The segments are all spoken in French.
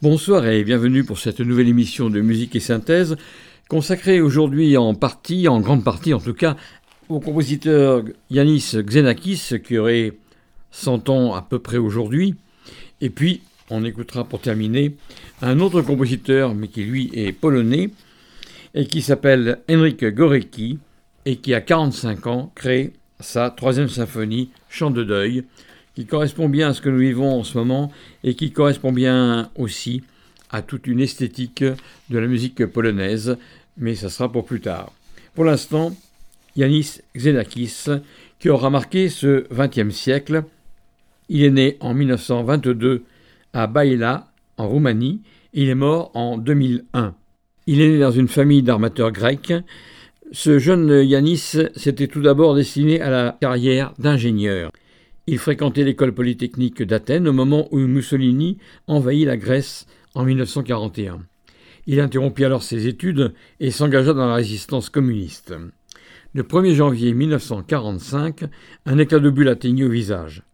Bonsoir et bienvenue pour cette nouvelle émission de musique et synthèse, consacrée aujourd'hui en partie, en grande partie en tout cas, au compositeur Yanis Xenakis, qui aurait 100 ans à peu près aujourd'hui. Et puis, on écoutera pour terminer un autre compositeur, mais qui lui est polonais, et qui s'appelle Henryk Gorecki, et qui a 45 ans crée sa troisième symphonie, Chant de deuil, qui correspond bien à ce que nous vivons en ce moment et qui correspond bien aussi à toute une esthétique de la musique polonaise, mais ça sera pour plus tard. Pour l'instant, Yanis Xenakis, qui aura marqué ce XXe siècle. Il est né en 1922 à Baïla, en Roumanie, et il est mort en 2001. Il est né dans une famille d'armateurs grecs. Ce jeune Yanis s'était tout d'abord destiné à la carrière d'ingénieur. Il fréquentait l'école polytechnique d'Athènes au moment où Mussolini envahit la Grèce en 1941. Il interrompit alors ses études et s'engagea dans la résistance communiste. Le 1er janvier 1945, un éclat de bulle atteignit au visage.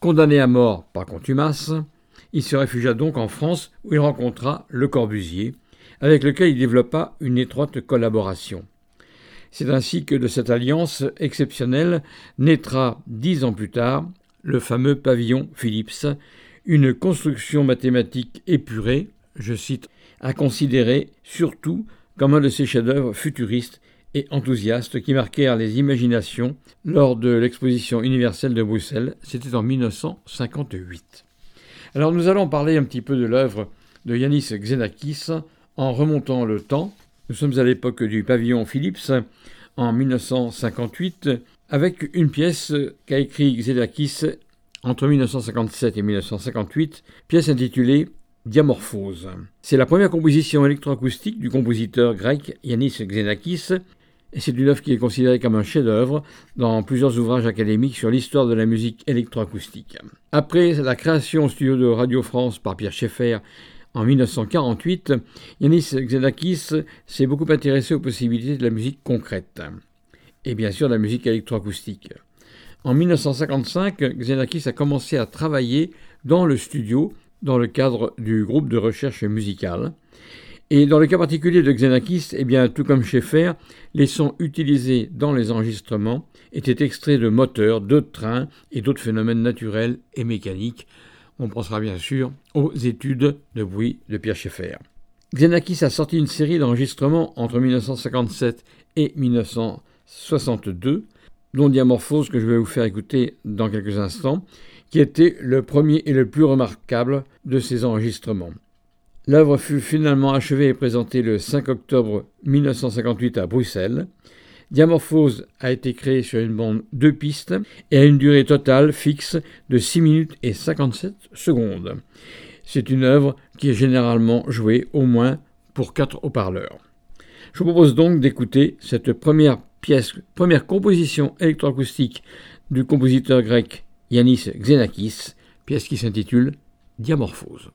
Condamné à mort par contumace, il se réfugia donc en France où il rencontra Le Corbusier, avec lequel il développa une étroite collaboration. C'est ainsi que de cette alliance exceptionnelle naîtra dix ans plus tard le fameux pavillon Philips, une construction mathématique épurée, je cite, à considérer surtout comme un de ces chefs-d'œuvre futuristes et enthousiastes qui marquèrent les imaginations lors de l'exposition universelle de Bruxelles, c'était en 1958. Alors nous allons parler un petit peu de l'œuvre de Yanis Xenakis en remontant le temps. Nous sommes à l'époque du pavillon Philips en 1958 avec une pièce qu'a écrit Xenakis entre 1957 et 1958, pièce intitulée Diamorphose. C'est la première composition électroacoustique du compositeur grec Yanis Xenakis et c'est une œuvre qui est considérée comme un chef-d'œuvre dans plusieurs ouvrages académiques sur l'histoire de la musique électroacoustique. Après la création au studio de Radio France par Pierre Schaeffer en 1948, Yanis Xenakis s'est beaucoup intéressé aux possibilités de la musique concrète et bien sûr de la musique électroacoustique. En 1955, Xenakis a commencé à travailler dans le studio dans le cadre du groupe de recherche musicale. Et dans le cas particulier de Xenakis, eh tout comme chez les sons utilisés dans les enregistrements étaient extraits de moteurs, de trains et d'autres phénomènes naturels et mécaniques. On pensera bien sûr aux études de bruit de Pierre Schaeffer. Xenakis a sorti une série d'enregistrements entre 1957 et 1962, dont Diamorphose que je vais vous faire écouter dans quelques instants, qui était le premier et le plus remarquable de ces enregistrements. L'œuvre fut finalement achevée et présentée le 5 octobre 1958 à Bruxelles. Diamorphose a été créée sur une bande deux pistes et a une durée totale fixe de 6 minutes et 57 secondes. C'est une œuvre qui est généralement jouée au moins pour quatre haut-parleurs. Je vous propose donc d'écouter cette première pièce, première composition électroacoustique du compositeur grec Yanis Xenakis, pièce qui s'intitule Diamorphose.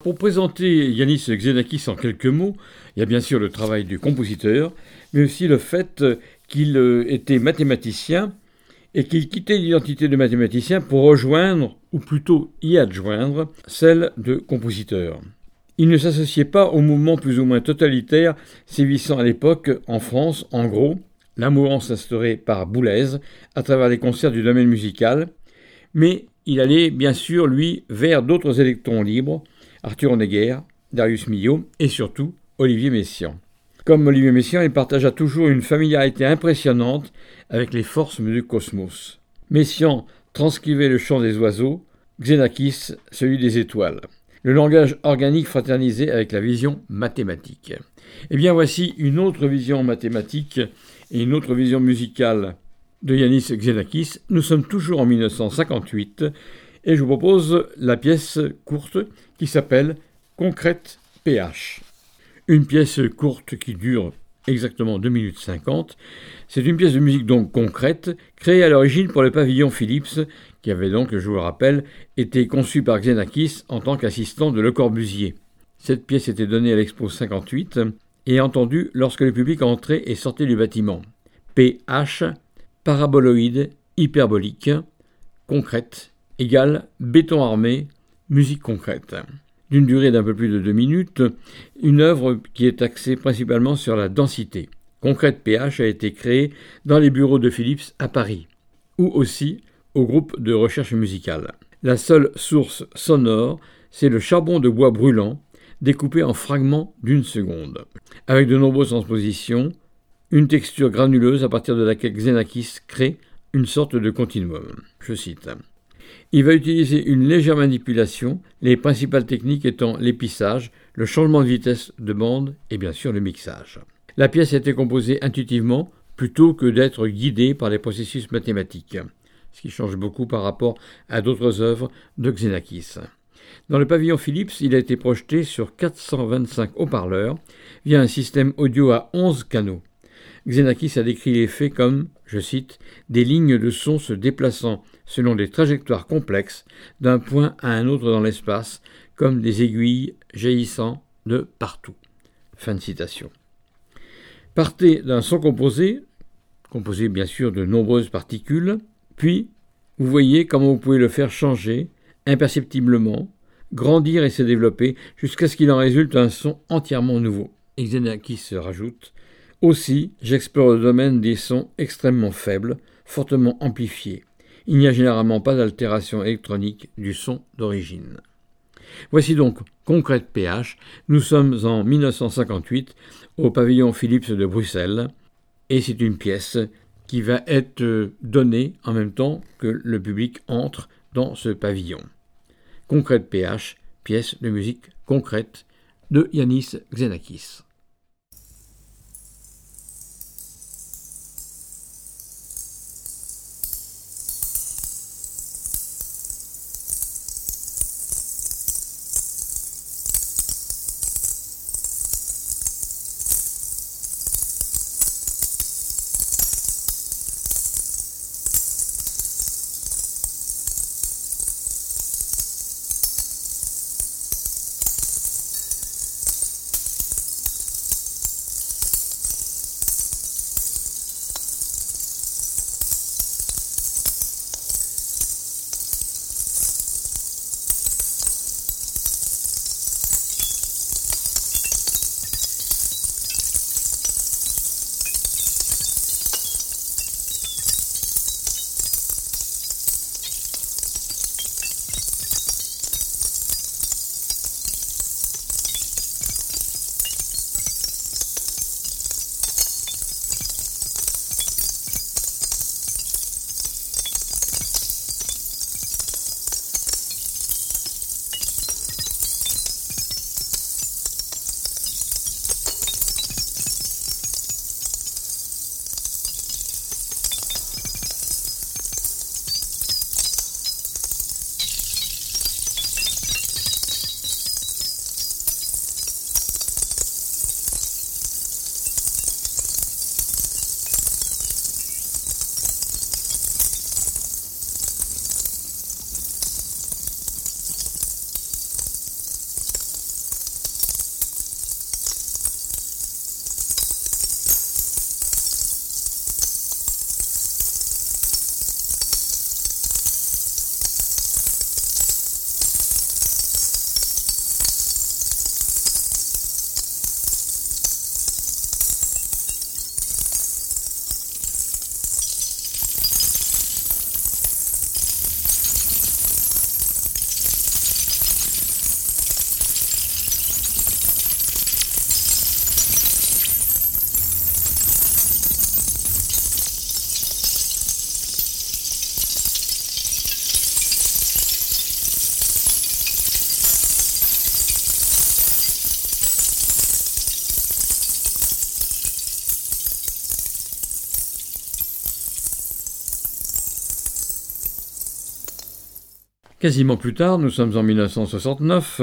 Pour présenter Yanis Xenakis en quelques mots, il y a bien sûr le travail du compositeur, mais aussi le fait qu'il euh, était mathématicien et qu'il quittait l'identité de mathématicien pour rejoindre, ou plutôt y adjoindre, celle de compositeur. Il ne s'associait pas au mouvement plus ou moins totalitaire sévissant à l'époque en France, en gros, la mouvance instaurée par Boulez à travers les concerts du domaine musical, mais il allait bien sûr, lui, vers d'autres électrons libres, Arthur Honegger, Darius Milhaud et surtout Olivier Messiaen. Comme Olivier Messiaen, il partagea toujours une familiarité impressionnante avec les forces du cosmos. Messiaen transcrivait le chant des oiseaux, Xenakis celui des étoiles. Le langage organique fraternisé avec la vision mathématique. Eh bien voici une autre vision mathématique et une autre vision musicale de Yanis Xenakis. Nous sommes toujours en 1958 et je vous propose la pièce courte qui s'appelle Concrète PH. Une pièce courte qui dure exactement 2 minutes 50. C'est une pièce de musique donc concrète, créée à l'origine pour le pavillon Philips, qui avait donc, je vous le rappelle, été conçu par Xenakis en tant qu'assistant de Le Corbusier. Cette pièce était donnée à l'Expo 58 et entendue lorsque le public entrait et sortait du bâtiment. PH, paraboloïde, hyperbolique, concrète, égale béton armé, musique concrète d'une durée d'un peu plus de deux minutes, une œuvre qui est axée principalement sur la densité. Concrète PH a été créée dans les bureaux de Philips à Paris, ou aussi au groupe de recherche musicale. La seule source sonore, c'est le charbon de bois brûlant, découpé en fragments d'une seconde, avec de nombreuses transpositions, une texture granuleuse à partir de laquelle Xenakis crée une sorte de continuum. Je cite. Il va utiliser une légère manipulation, les principales techniques étant l'épissage, le changement de vitesse de bande et bien sûr le mixage. La pièce a été composée intuitivement plutôt que d'être guidée par les processus mathématiques, ce qui change beaucoup par rapport à d'autres œuvres de Xenakis. Dans le pavillon Philips, il a été projeté sur 425 haut-parleurs via un système audio à 11 canaux. Xenakis a décrit l'effet comme, je cite, des lignes de son se déplaçant selon des trajectoires complexes d'un point à un autre dans l'espace, comme des aiguilles jaillissant de partout. Fin de citation. Partez d'un son composé, composé bien sûr de nombreuses particules, puis vous voyez comment vous pouvez le faire changer imperceptiblement, grandir et se développer jusqu'à ce qu'il en résulte un son entièrement nouveau. Xenakis se rajoute Aussi, j'explore le domaine des sons extrêmement faibles, fortement amplifiés, il n'y a généralement pas d'altération électronique du son d'origine. Voici donc Concrète PH. Nous sommes en 1958 au pavillon Philips de Bruxelles et c'est une pièce qui va être donnée en même temps que le public entre dans ce pavillon. Concrète PH, pièce de musique concrète de Yanis Xenakis. Quasiment plus tard, nous sommes en 1969,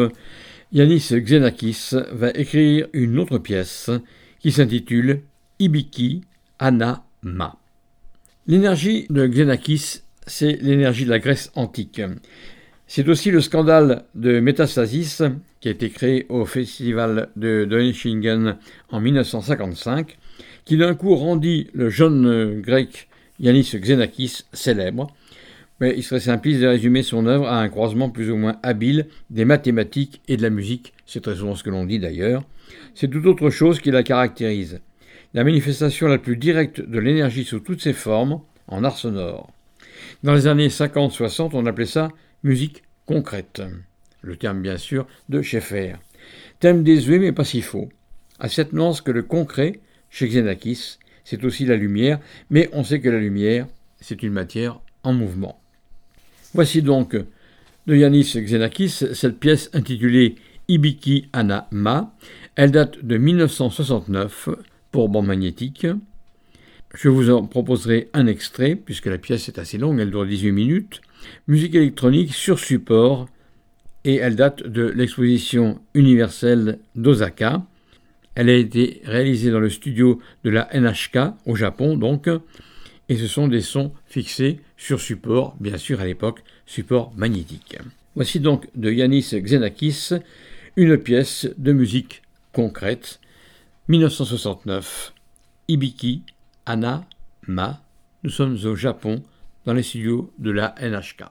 Yanis Xenakis va écrire une autre pièce qui s'intitule Ibiki Anna Ma. L'énergie de Xenakis, c'est l'énergie de la Grèce antique. C'est aussi le scandale de Métastasis qui a été créé au festival de Donaueschingen en 1955, qui d'un coup rendit le jeune grec Yanis Xenakis célèbre mais il serait simpliste de résumer son œuvre à un croisement plus ou moins habile des mathématiques et de la musique, c'est très souvent ce que l'on dit d'ailleurs. C'est tout autre chose qui la caractérise. La manifestation la plus directe de l'énergie sous toutes ses formes, en art sonore. Dans les années 50-60, on appelait ça musique concrète. Le terme, bien sûr, de Schaeffer. Thème désuet, mais pas si faux. À cette nuance que le concret, chez Xenakis, c'est aussi la lumière, mais on sait que la lumière, c'est une matière en mouvement. Voici donc de Yanis Xenakis cette pièce intitulée Ibiki Anna Ma. Elle date de 1969 pour bande magnétique. Je vous en proposerai un extrait, puisque la pièce est assez longue, elle dure 18 minutes. Musique électronique sur support, et elle date de l'exposition universelle d'Osaka. Elle a été réalisée dans le studio de la NHK au Japon, donc, et ce sont des sons fixés sur support, bien sûr à l'époque, support magnétique. Voici donc de Yanis Xenakis une pièce de musique concrète, 1969, Ibiki, Anna, Ma. Nous sommes au Japon, dans les studios de la NHK.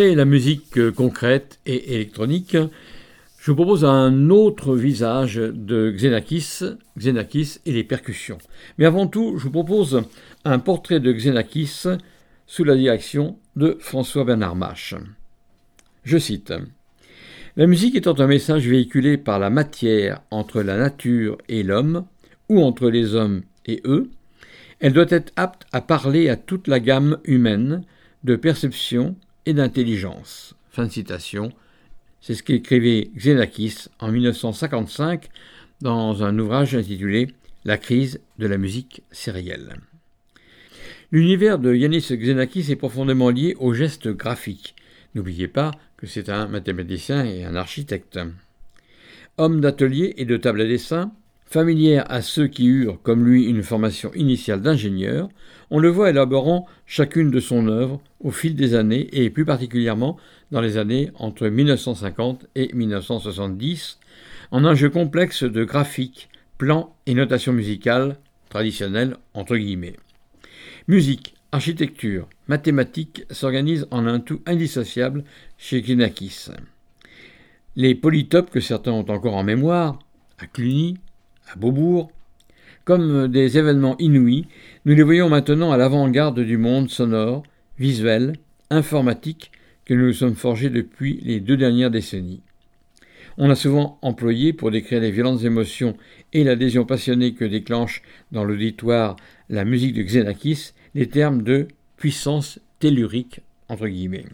La musique euh, concrète et électronique, je vous propose un autre visage de Xenakis, Xenakis et les percussions. Mais avant tout, je vous propose un portrait de Xenakis sous la direction de François Bernard Mache. Je cite La musique étant un message véhiculé par la matière entre la nature et l'homme, ou entre les hommes et eux, elle doit être apte à parler à toute la gamme humaine de perception, et d'intelligence. Fin de citation. C'est ce qu'écrivait Xenakis en 1955 dans un ouvrage intitulé La crise de la musique sérielle. L'univers de Yanis Xenakis est profondément lié au geste graphique. N'oubliez pas que c'est un mathématicien et un architecte. Homme d'atelier et de table à dessin, Familière à ceux qui eurent, comme lui, une formation initiale d'ingénieur, on le voit élaborant chacune de son œuvre au fil des années et plus particulièrement dans les années entre 1950 et 1970, en un jeu complexe de graphiques, plans et notation musicale traditionnelle entre guillemets. Musique, architecture, mathématiques s'organisent en un tout indissociable chez Kinakis. Les polytopes que certains ont encore en mémoire, à Cluny, à Beaubourg, comme des événements inouïs, nous les voyons maintenant à l'avant-garde du monde sonore, visuel, informatique que nous nous sommes forgés depuis les deux dernières décennies. On a souvent employé, pour décrire les violentes émotions et l'adhésion passionnée que déclenche dans l'auditoire la musique de Xenakis, les termes de puissance tellurique, entre guillemets,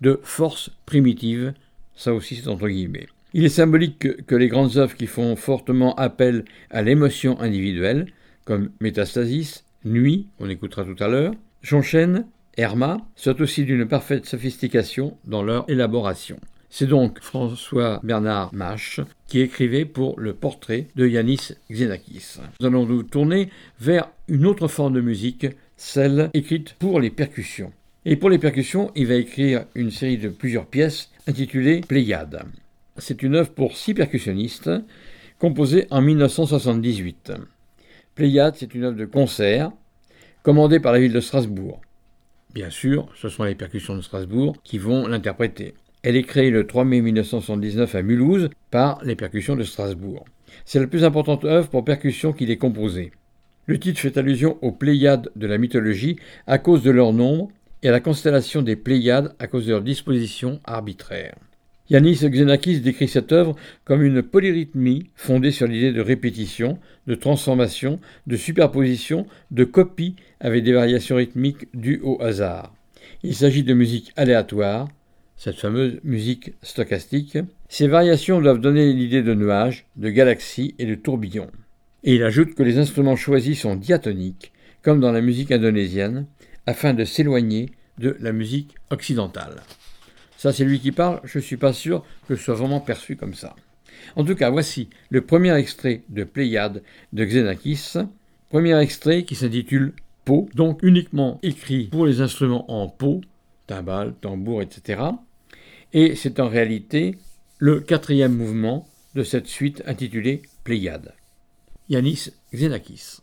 de force primitive, ça aussi c'est entre guillemets. Il est symbolique que, les grandes œuvres qui font fortement appel à l'émotion individuelle, comme Métastasis, Nuit, on écoutera tout à l'heure, Jonchen, Herma, soient aussi d'une parfaite sophistication dans leur élaboration. C'est donc François Bernard Mache qui écrivait pour le portrait de Yanis Xenakis. Nous allons nous tourner vers une autre forme de musique, celle écrite pour les percussions. Et pour les percussions, il va écrire une série de plusieurs pièces intitulées Pléiades. C'est une œuvre pour six percussionnistes, composée en 1978. Pléiade, c'est une œuvre de concert, commandée par la ville de Strasbourg. Bien sûr, ce sont les percussions de Strasbourg qui vont l'interpréter. Elle est créée le 3 mai 1979 à Mulhouse par les percussions de Strasbourg. C'est la plus importante œuvre pour percussion qu'il ait composée. Le titre fait allusion aux Pléiades de la mythologie à cause de leur nombre et à la constellation des Pléiades à cause de leur disposition arbitraire. Yanis Xenakis décrit cette œuvre comme une polyrythmie fondée sur l'idée de répétition, de transformation, de superposition, de copie avec des variations rythmiques dues au hasard. Il s'agit de musique aléatoire, cette fameuse musique stochastique. Ces variations doivent donner l'idée de nuages, de galaxies et de tourbillons. Et il ajoute que les instruments choisis sont diatoniques, comme dans la musique indonésienne, afin de s'éloigner de la musique occidentale. Ça, c'est lui qui parle. Je ne suis pas sûr que ce soit vraiment perçu comme ça. En tout cas, voici le premier extrait de Pléiade de Xenakis. Premier extrait qui s'intitule Po, donc uniquement écrit pour les instruments en po, timbales, tambour, etc. Et c'est en réalité le quatrième mouvement de cette suite intitulée Pléiade. Yanis Xenakis.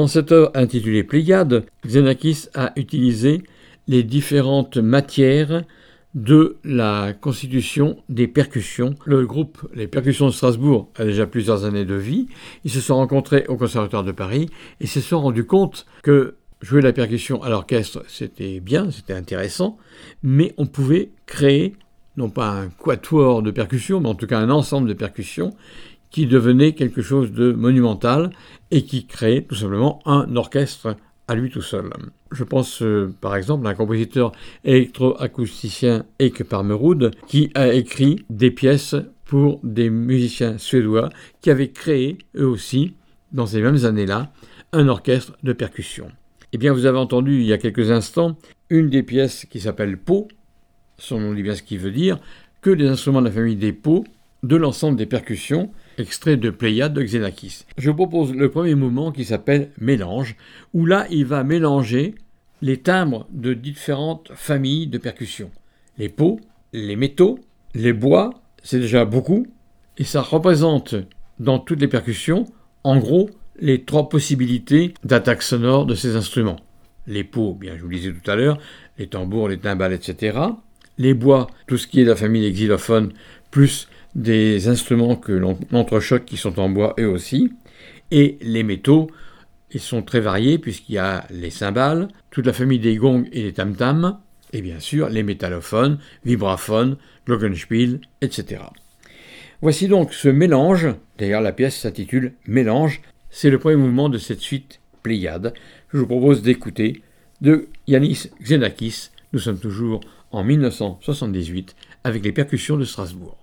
Dans cette œuvre intitulée Pléiade, Xenakis a utilisé les différentes matières de la constitution des percussions. Le groupe Les Percussions de Strasbourg a déjà plusieurs années de vie. Ils se sont rencontrés au Conservatoire de Paris et se sont rendus compte que jouer la percussion à l'orchestre, c'était bien, c'était intéressant, mais on pouvait créer, non pas un quatuor de percussions, mais en tout cas un ensemble de percussions qui devenait quelque chose de monumental et qui créait tout simplement un orchestre à lui tout seul. Je pense euh, par exemple à un compositeur électroacousticien Eike Parmerud qui a écrit des pièces pour des musiciens suédois qui avaient créé eux aussi, dans ces mêmes années-là, un orchestre de percussion. Eh bien, vous avez entendu il y a quelques instants une des pièces qui s'appelle Po, son nom dit bien ce qui veut dire, que les instruments de la famille des Po, de l'ensemble des percussions, extrait de Pléiade de Xenakis. Je propose le premier mouvement qui s'appelle Mélange, où là il va mélanger les timbres de différentes familles de percussions. Les peaux, les métaux, les bois, c'est déjà beaucoup, et ça représente dans toutes les percussions, en gros, les trois possibilités d'attaque sonore de ces instruments. Les peaux, bien je vous le disais tout à l'heure, les tambours, les timbales, etc. Les bois, tout ce qui est de la famille des xylophones, plus des instruments que l'on entrechoque qui sont en bois eux aussi, et les métaux, ils sont très variés puisqu'il y a les cymbales, toute la famille des gongs et des tam-tams, et bien sûr les métallophones, vibraphones, glockenspiel, etc. Voici donc ce mélange, d'ailleurs la pièce s'intitule Mélange, c'est le premier mouvement de cette suite Pléiade que je vous propose d'écouter de Yanis Xenakis. Nous sommes toujours en 1978 avec les percussions de Strasbourg.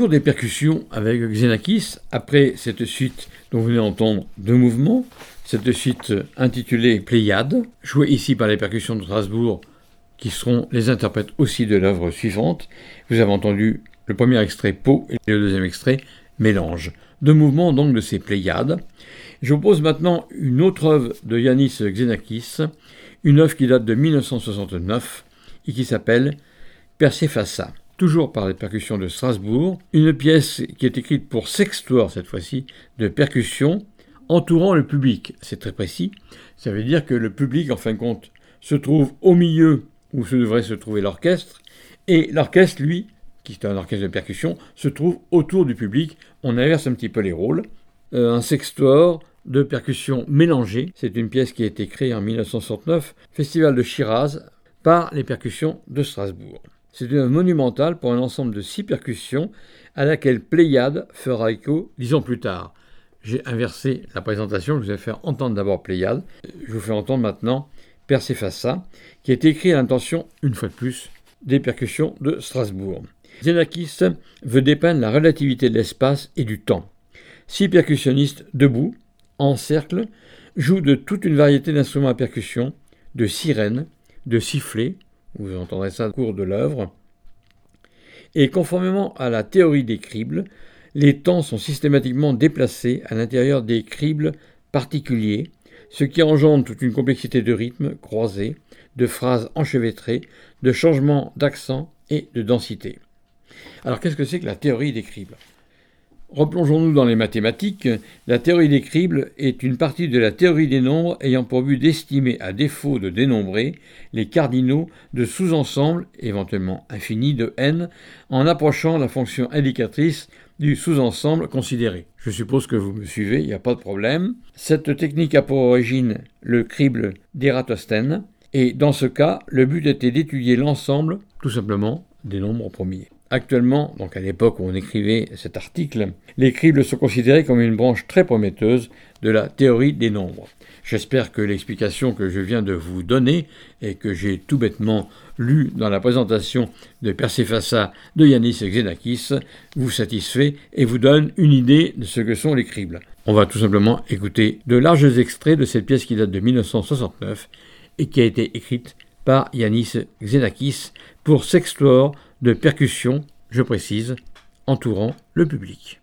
Toujours des percussions avec Xenakis, après cette suite dont vous venez d'entendre deux mouvements, cette suite intitulée Pléiade, jouée ici par les percussions de Strasbourg, qui seront les interprètes aussi de l'œuvre suivante. Vous avez entendu le premier extrait Po et le deuxième extrait Mélange. Deux mouvements donc de ces Pléiades. Je vous pose maintenant une autre œuvre de Yanis Xenakis, une œuvre qui date de 1969 et qui s'appelle Persephassa toujours par les percussions de Strasbourg, une pièce qui est écrite pour sextoire cette fois-ci, de percussion, entourant le public. C'est très précis. Ça veut dire que le public, en fin de compte, se trouve au milieu où se devrait se trouver l'orchestre, et l'orchestre, lui, qui est un orchestre de percussion, se trouve autour du public. On inverse un petit peu les rôles. Euh, un sextoire de percussion mélangée. C'est une pièce qui a été créée en 1969, Festival de Shiraz, par les percussions de Strasbourg. C'est une œuvre monumentale pour un ensemble de six percussions à laquelle Pléiade fera écho dix ans plus tard. J'ai inversé la présentation, je vous ai fait entendre d'abord Pléiade, je vous fais entendre maintenant Persephassa, qui est écrit à l'intention, une fois de plus, des percussions de Strasbourg. Xenakis veut dépeindre la relativité de l'espace et du temps. Six percussionnistes debout, en cercle, jouent de toute une variété d'instruments à percussion, de sirènes, de sifflets, vous entendrez ça au cours de l'œuvre. Et conformément à la théorie des cribles, les temps sont systématiquement déplacés à l'intérieur des cribles particuliers, ce qui engendre toute une complexité de rythmes croisés, de phrases enchevêtrées, de changements d'accent et de densité. Alors qu'est-ce que c'est que la théorie des cribles? Replongeons-nous dans les mathématiques. La théorie des cribles est une partie de la théorie des nombres ayant pour but d'estimer, à défaut de dénombrer, les cardinaux de sous-ensembles, éventuellement infinis, de n, en approchant la fonction indicatrice du sous-ensemble considéré. Je suppose que vous me suivez, il n'y a pas de problème. Cette technique a pour origine le crible d'Eratosthène, et dans ce cas, le but était d'étudier l'ensemble, tout simplement, des nombres premiers. Actuellement, donc à l'époque où on écrivait cet article, les cribles sont considérés comme une branche très prometteuse de la théorie des nombres. J'espère que l'explication que je viens de vous donner et que j'ai tout bêtement lu dans la présentation de Persephassa de Yanis Xenakis vous satisfait et vous donne une idée de ce que sont les cribles. On va tout simplement écouter de larges extraits de cette pièce qui date de 1969 et qui a été écrite par Yanis Xenakis pour s'explorer de percussion, je précise, entourant le public.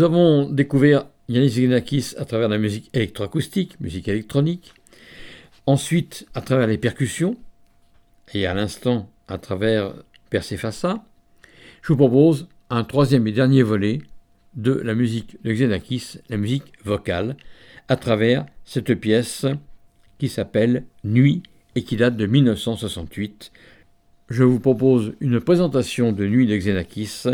Nous avons découvert Yanis Xenakis à travers la musique électroacoustique, musique électronique, ensuite à travers les percussions, et à l'instant à travers Persefassa. Je vous propose un troisième et dernier volet de la musique de Xenakis, la musique vocale, à travers cette pièce qui s'appelle Nuit et qui date de 1968. Je vous propose une présentation de Nuit de Xenakis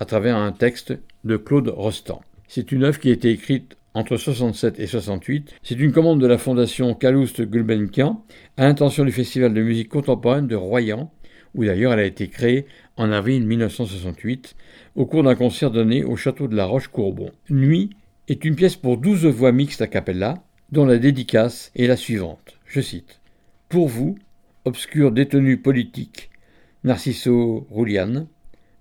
à travers un texte de Claude Rostand. C'est une œuvre qui a été écrite entre 67 et 68. C'est une commande de la fondation Calouste Gulbenkian à l'intention du Festival de musique contemporaine de Royan, où d'ailleurs elle a été créée en avril 1968 au cours d'un concert donné au château de la Roche-Courbon. Nuit est une pièce pour douze voix mixtes a cappella, dont la dédicace est la suivante. Je cite. Pour vous, obscur détenu politique, Narciso Roulian,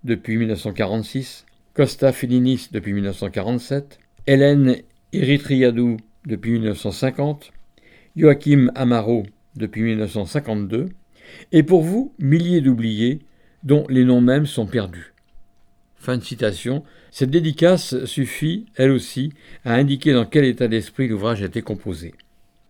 depuis 1946, Costa Filinis depuis 1947, Hélène Eritriadou depuis 1950, Joachim Amaro depuis 1952, et pour vous, milliers d'oubliés dont les noms mêmes sont perdus. Fin de citation. Cette dédicace suffit, elle aussi, à indiquer dans quel état d'esprit l'ouvrage a été composé.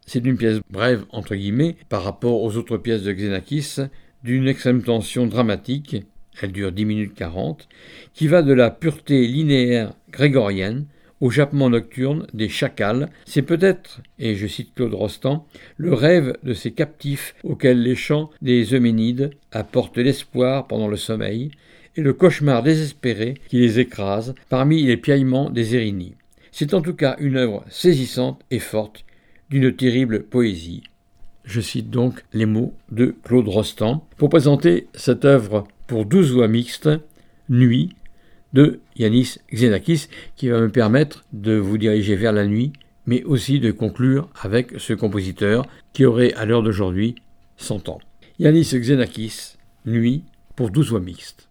C'est une pièce brève, entre guillemets, par rapport aux autres pièces de Xenakis, d'une extrême tension dramatique, elle dure 10 minutes 40, qui va de la pureté linéaire grégorienne au jappement nocturne des chacals, c'est peut-être, et je cite Claude Rostand, le rêve de ces captifs auxquels les chants des Euménides apportent l'espoir pendant le sommeil, et le cauchemar désespéré qui les écrase parmi les piaillements des Érinies. C'est en tout cas une œuvre saisissante et forte, d'une terrible poésie. Je cite donc les mots de Claude Rostand pour présenter cette œuvre pour douze voix mixtes, Nuit, de Yanis Xenakis, qui va me permettre de vous diriger vers la nuit, mais aussi de conclure avec ce compositeur qui aurait à l'heure d'aujourd'hui 100 ans. Yanis Xenakis, Nuit, pour douze voix mixtes.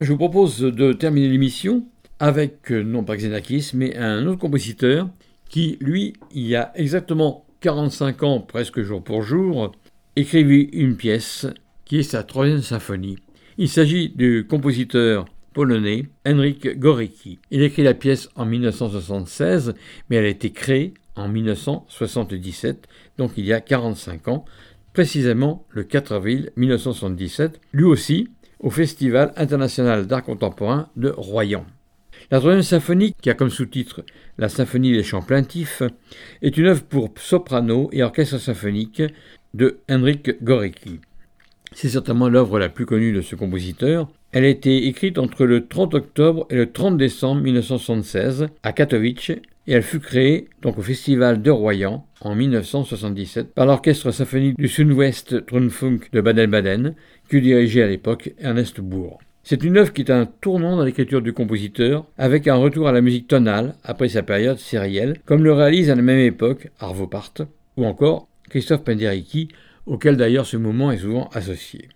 Je vous propose de terminer l'émission avec, euh, non pas Xenakis, mais un autre compositeur qui, lui, il y a exactement 45 ans, presque jour pour jour, écrivit une pièce qui est sa troisième symphonie. Il s'agit du compositeur polonais Henryk Gorecki. Il écrit la pièce en 1976, mais elle a été créée en 1977, donc il y a 45 ans, précisément le 4 avril 1977. Lui aussi, au Festival international d'art contemporain de Royan. La troisième symphonie, qui a comme sous-titre La symphonie des chants plaintifs, est une œuvre pour soprano et orchestre symphonique de Henrik Gorecki. C'est certainement l'œuvre la plus connue de ce compositeur. Elle a été écrite entre le 30 octobre et le 30 décembre 1976 à Katowice et elle fut créée donc au Festival de Royan en 1977 par l'Orchestre symphonique du Sud-Ouest Trunfunk de Baden-Baden, que dirigeait à l'époque Ernest Bourg. C'est une œuvre qui est un tournant dans l'écriture du compositeur, avec un retour à la musique tonale après sa période sérielle, comme le réalise à la même époque Arvo Part ou encore Christophe Penderecki, auquel d'ailleurs ce mouvement est souvent associé.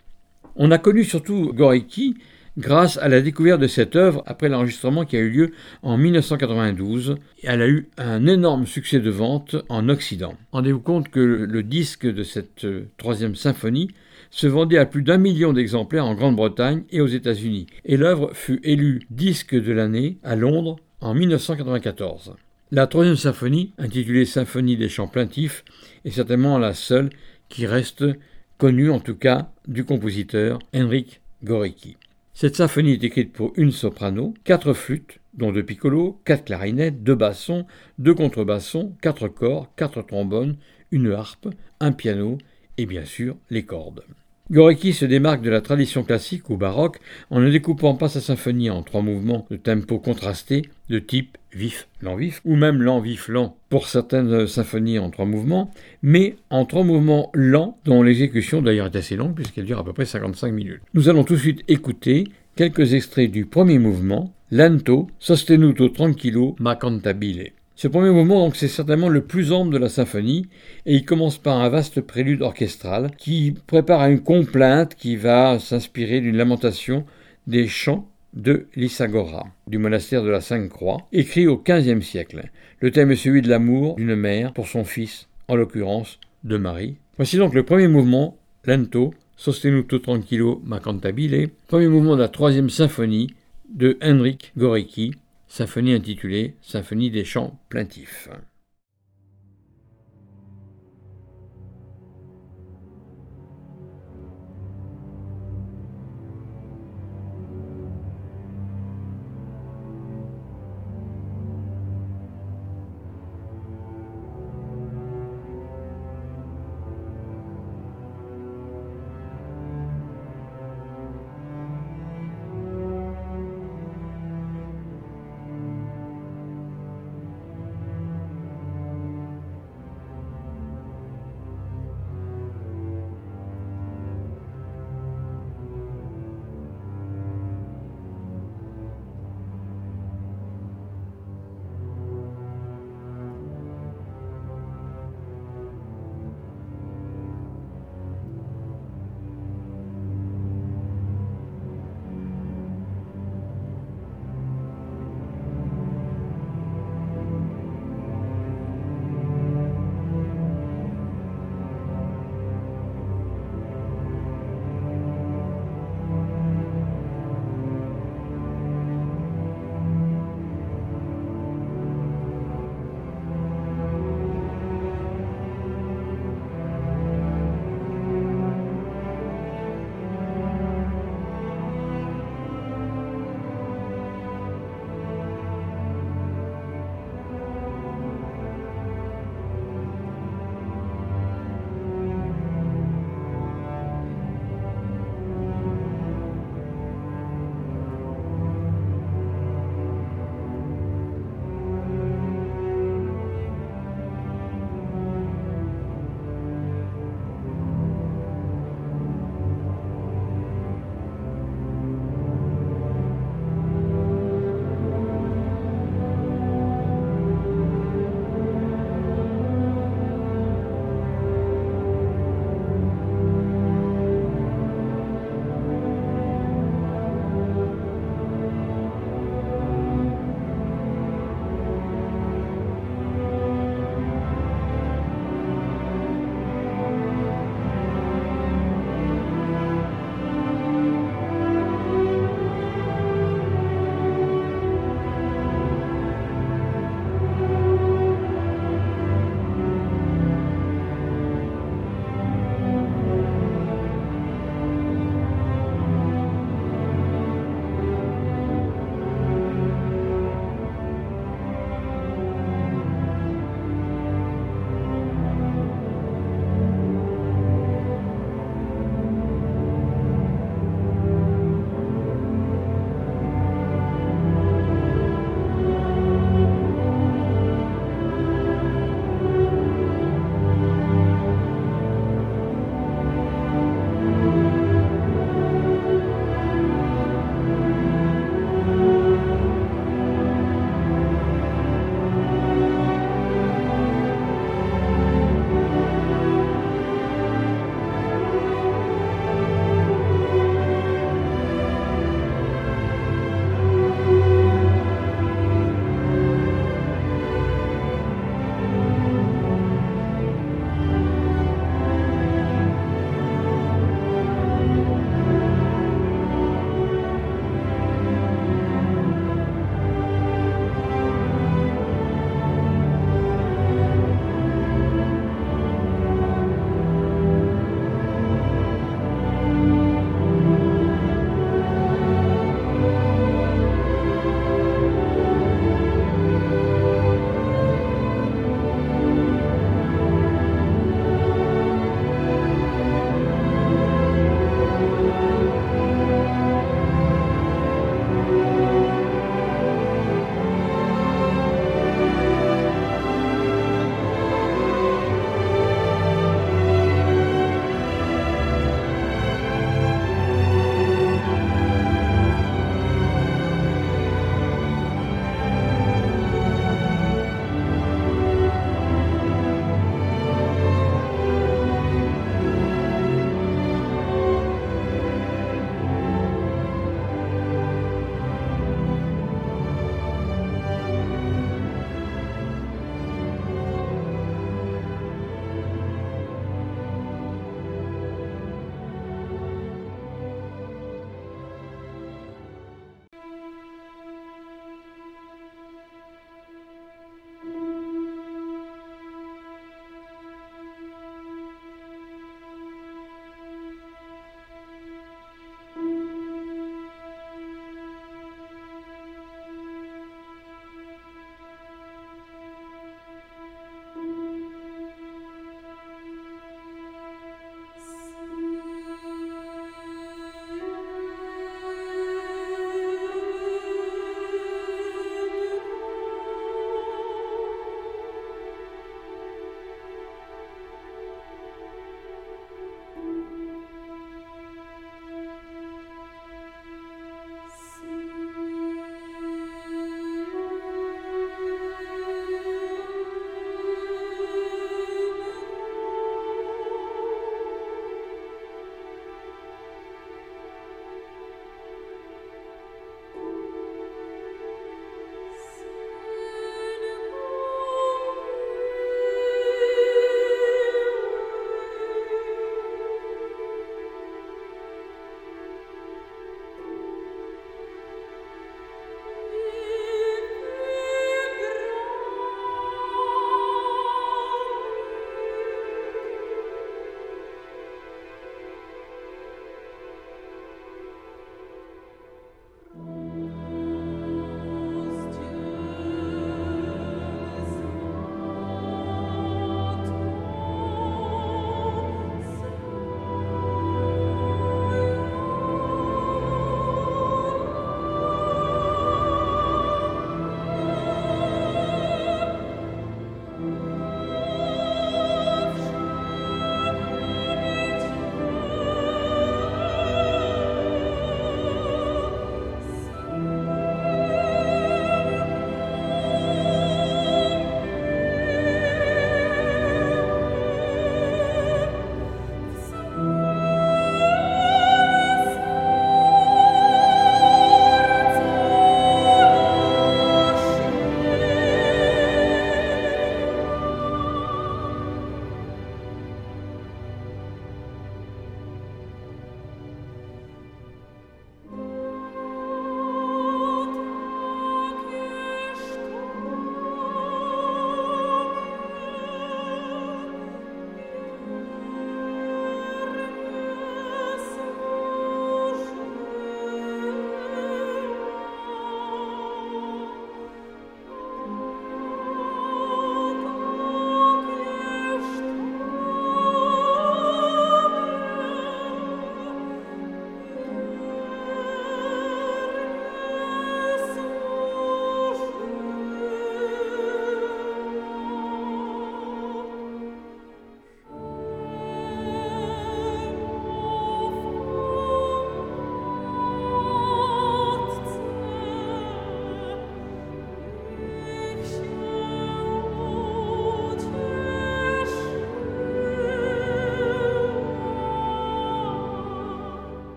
On a connu surtout Gorecki grâce à la découverte de cette œuvre après l'enregistrement qui a eu lieu en 1992. Elle a eu un énorme succès de vente en Occident. Rendez-vous compte que le disque de cette euh, troisième symphonie se vendait à plus d'un million d'exemplaires en Grande-Bretagne et aux États-Unis, et l'œuvre fut élue disque de l'année à Londres en 1994. La troisième symphonie, intitulée Symphonie des chants plaintifs, est certainement la seule qui reste connue en tout cas du compositeur Henrik Gorecki. Cette symphonie est écrite pour une soprano, quatre flûtes, dont deux piccolos, quatre clarinettes, deux bassons, deux contrebassons, quatre corps, quatre trombones, une harpe, un piano et bien sûr les cordes. Gorecki se démarque de la tradition classique ou baroque en ne découpant pas sa symphonie en trois mouvements de tempo contrasté de type vif, lent, vif, ou même lent, vif, lent pour certaines symphonies en trois mouvements, mais en trois mouvements lents dont l'exécution d'ailleurs est assez longue puisqu'elle dure à peu près 55 minutes. Nous allons tout de suite écouter quelques extraits du premier mouvement, Lento, sostenuto tranquillo ma cantabile. Ce premier mouvement, donc, c'est certainement le plus ample de la symphonie, et il commence par un vaste prélude orchestral qui prépare à une complainte qui va s'inspirer d'une lamentation des chants de l'Isagora, du monastère de la Sainte-Croix, écrit au XVe siècle. Le thème est celui de l'amour d'une mère pour son fils, en l'occurrence de Marie. Voici donc le premier mouvement, lento, sostenuto tranquillo ma cantabile, premier mouvement de la troisième symphonie de Henrik Gorecki, symphonie intitulée Symphonie des chants plaintifs.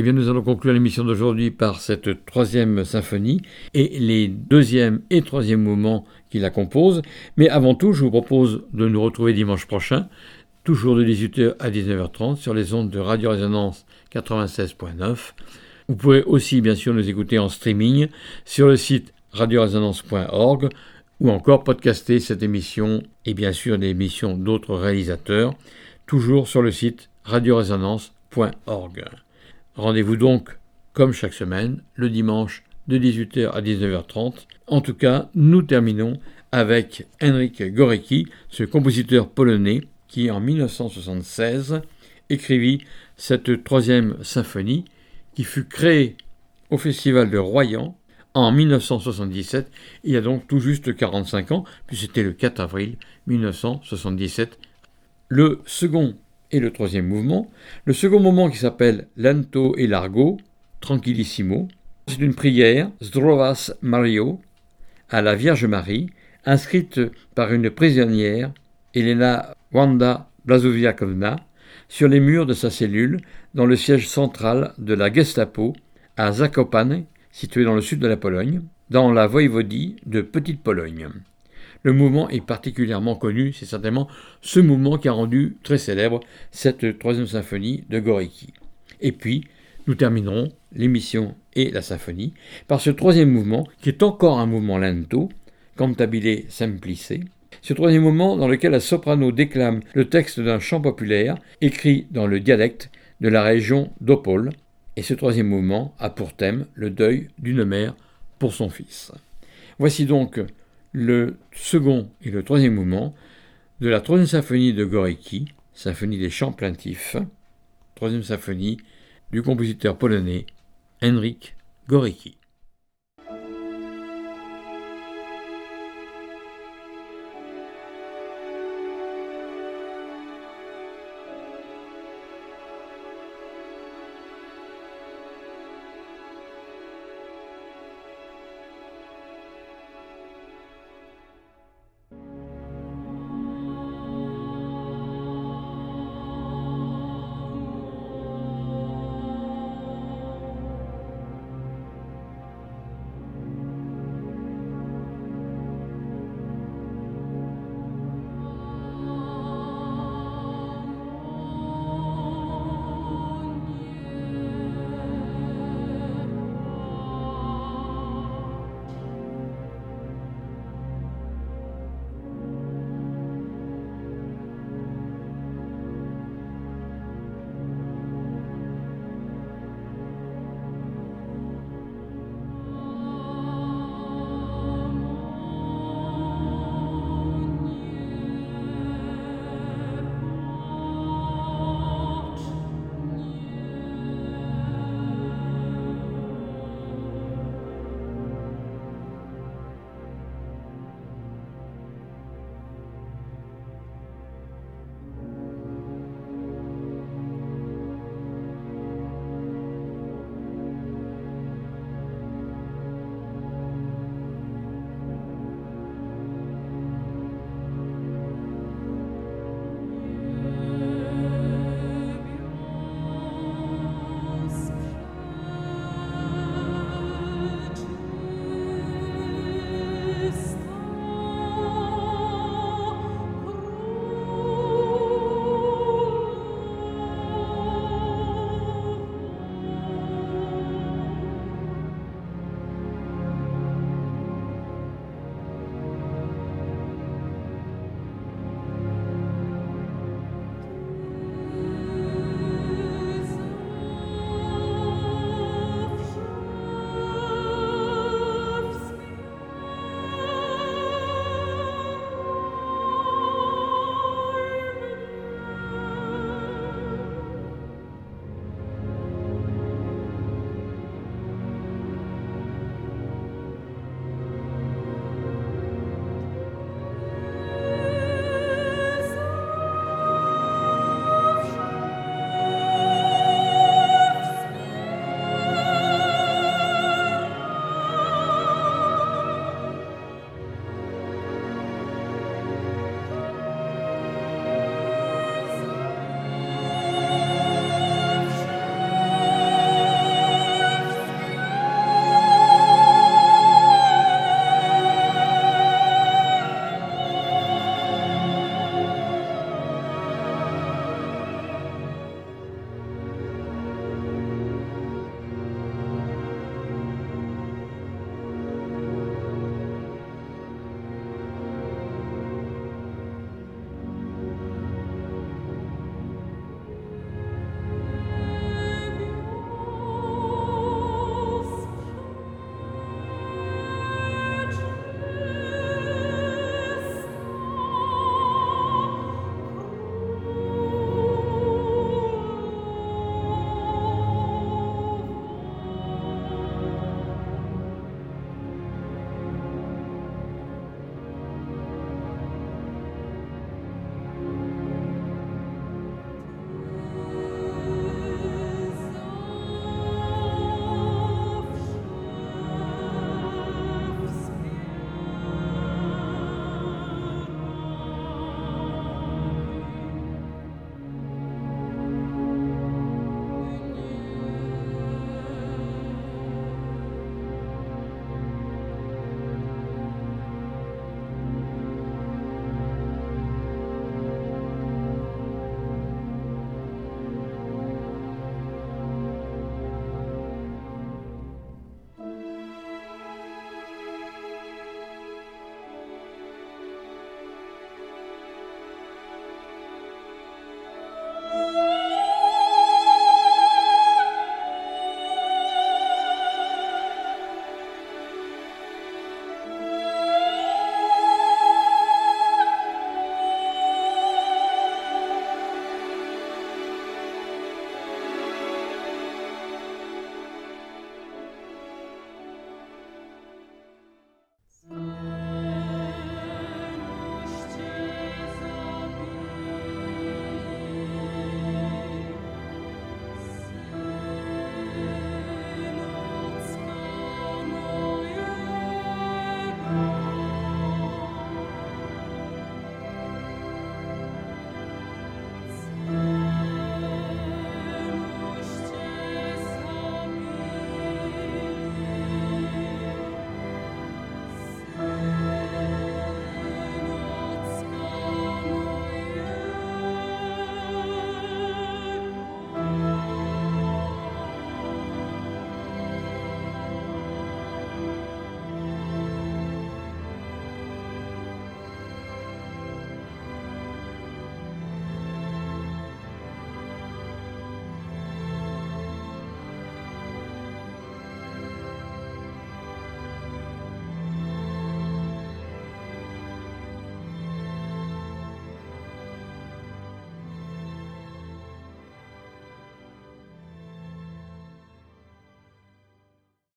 Eh bien, nous allons conclure l'émission d'aujourd'hui par cette troisième symphonie et les deuxième et troisième mouvements qui la composent. Mais avant tout, je vous propose de nous retrouver dimanche prochain, toujours de 18h à 19h30 sur les ondes de Radio Résonance 96.9. Vous pourrez aussi, bien sûr, nous écouter en streaming sur le site radioresonance.org ou encore podcaster cette émission et bien sûr des émissions d'autres réalisateurs, toujours sur le site radioresonance.org. Rendez-vous donc, comme chaque semaine, le dimanche de 18h à 19h30. En tout cas, nous terminons avec Henryk Gorecki, ce compositeur polonais qui, en 1976, écrivit cette troisième symphonie qui fut créée au Festival de Royan en 1977, il y a donc tout juste 45 ans, puis c'était le 4 avril 1977. Le second et le troisième mouvement. Le second mouvement qui s'appelle Lento et Largo, Tranquillissimo, c'est une prière, Zdrovas Mario, à la Vierge Marie, inscrite par une prisonnière, Elena Wanda Blazoviakovna, sur les murs de sa cellule dans le siège central de la Gestapo à Zakopane, situé dans le sud de la Pologne, dans la voïvodie de Petite Pologne. Le mouvement est particulièrement connu, c'est certainement ce mouvement qui a rendu très célèbre cette troisième symphonie de Gorecki. Et puis, nous terminerons l'émission et la symphonie par ce troisième mouvement qui est encore un mouvement lento, cantabile semplice, ce troisième mouvement dans lequel la soprano déclame le texte d'un chant populaire écrit dans le dialecte de la région d'Opole, et ce troisième mouvement a pour thème le deuil d'une mère pour son fils. Voici donc le second et le troisième mouvement de la troisième symphonie de Gorecki, symphonie des chants plaintifs, troisième symphonie du compositeur polonais Henryk Gorecki.